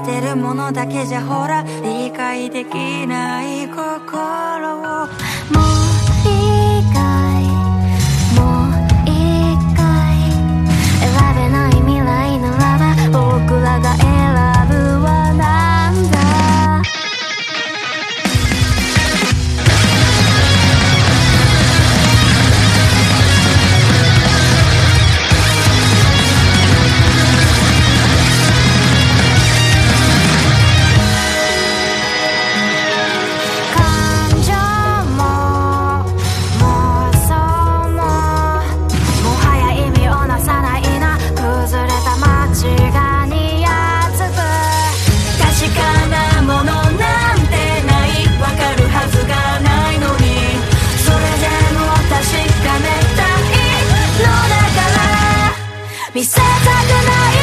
てるものだけじゃほら理解できない心をもう見せたくない